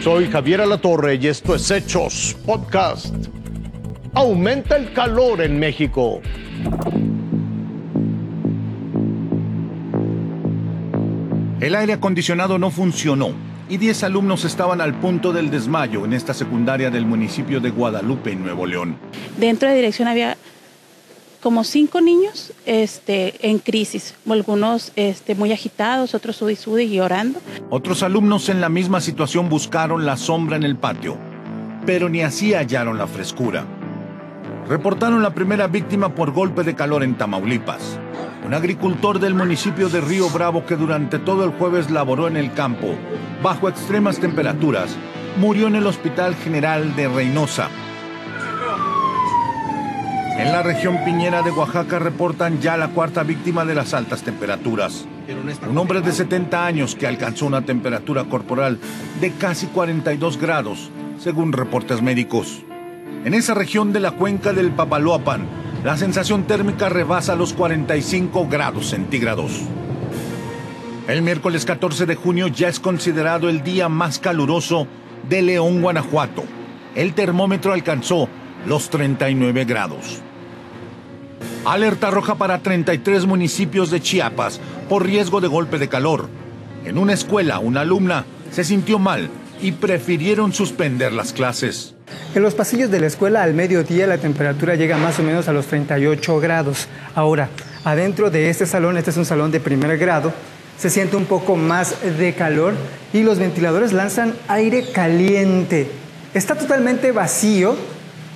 Soy Javier Alatorre y esto es Hechos Podcast. Aumenta el calor en México. El aire acondicionado no funcionó y 10 alumnos estaban al punto del desmayo en esta secundaria del municipio de Guadalupe, en Nuevo León. Dentro de dirección había como cinco niños este, en crisis, algunos este, muy agitados, otros sudi y llorando. Otros alumnos en la misma situación buscaron la sombra en el patio, pero ni así hallaron la frescura. Reportaron la primera víctima por golpe de calor en Tamaulipas. Un agricultor del municipio de Río Bravo que durante todo el jueves laboró en el campo, bajo extremas temperaturas, murió en el Hospital General de Reynosa, en la región piñera de Oaxaca reportan ya la cuarta víctima de las altas temperaturas. Un hombre de 70 años que alcanzó una temperatura corporal de casi 42 grados, según reportes médicos. En esa región de la cuenca del Papaloapan, la sensación térmica rebasa los 45 grados centígrados. El miércoles 14 de junio ya es considerado el día más caluroso de León, Guanajuato. El termómetro alcanzó los 39 grados. Alerta roja para 33 municipios de Chiapas por riesgo de golpe de calor. En una escuela, una alumna se sintió mal y prefirieron suspender las clases. En los pasillos de la escuela al mediodía la temperatura llega más o menos a los 38 grados. Ahora, adentro de este salón, este es un salón de primer grado, se siente un poco más de calor y los ventiladores lanzan aire caliente. Está totalmente vacío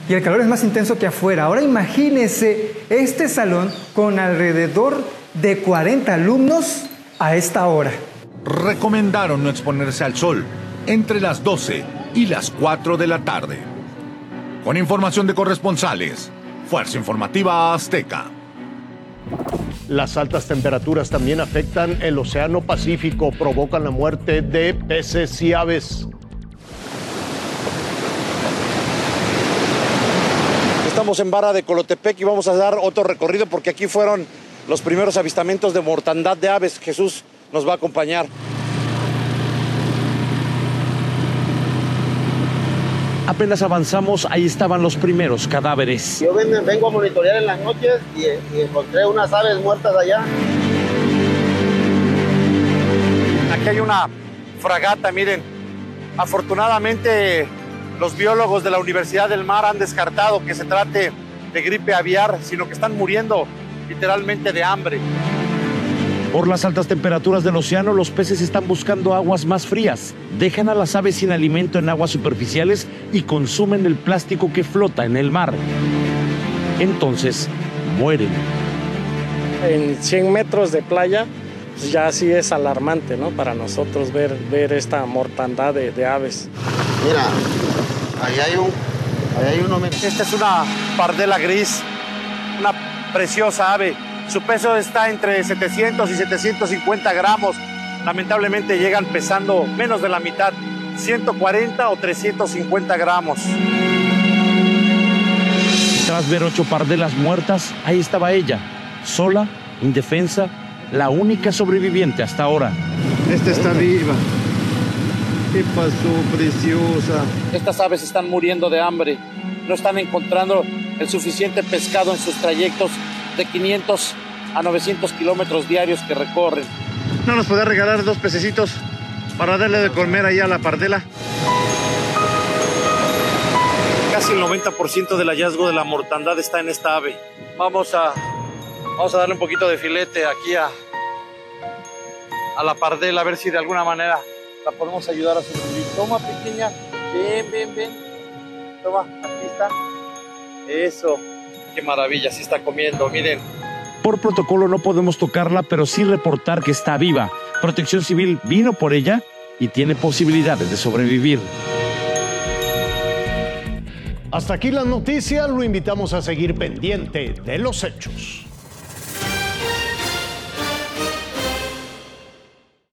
y el calor es más intenso que afuera. Ahora imagínese este salón con alrededor de 40 alumnos a esta hora. Recomendaron no exponerse al sol entre las 12 y las 4 de la tarde. Con información de corresponsales, Fuerza Informativa Azteca. Las altas temperaturas también afectan el Océano Pacífico, provocan la muerte de peces y aves. Estamos en Vara de Colotepec y vamos a dar otro recorrido porque aquí fueron los primeros avistamientos de mortandad de aves. Jesús nos va a acompañar. Apenas avanzamos, ahí estaban los primeros cadáveres. Yo vengo a monitorear en las noches y, encontré unas aves muertas allá. Aquí hay una fragata, miren. Afortunadamente los biólogos de la Universidad del Mar han descartado que se trate de gripe aviar, sino que están muriendo literalmente de hambre. Por las altas temperaturas del océano, los peces están buscando aguas más frías. Dejan a las aves sin alimento en aguas superficiales y consumen el plástico que flota en el mar. Entonces, mueren. En 100 metros de playa, pues ya sí es alarmante, ¿no? Para nosotros ver, ver esta mortandad de, de aves. Mira, Ahí hay un, ahí hay uno. Esta es una pardela gris, una preciosa ave. Su peso está entre 700 y 750 gramos. Lamentablemente llegan pesando menos de la mitad, 140 o 350 gramos. Tras ver ocho pardelas muertas, ahí estaba ella, sola, indefensa, la única sobreviviente hasta ahora. Esta está viva. ¿Qué pasó, preciosa? Estas aves están muriendo de hambre. No están encontrando el suficiente pescado en sus trayectos de 500 a 900 kilómetros diarios que recorren. ¿No nos puede regalar dos pececitos para darle de comer ahí a la pardela? Casi el 90% del hallazgo de la mortandad está en esta ave. Vamos a, vamos a darle un poquito de filete aquí a, a la pardela, a ver si de alguna manera la podemos ayudar a sobrevivir. Toma, pequeña. Ven, ven, ven. Toma, aquí está. Eso. Qué maravilla, sí está comiendo, miren. Por protocolo no podemos tocarla, pero sí reportar que está viva. Protección Civil vino por ella y tiene posibilidades de sobrevivir. Hasta aquí la noticia, lo invitamos a seguir pendiente de los hechos.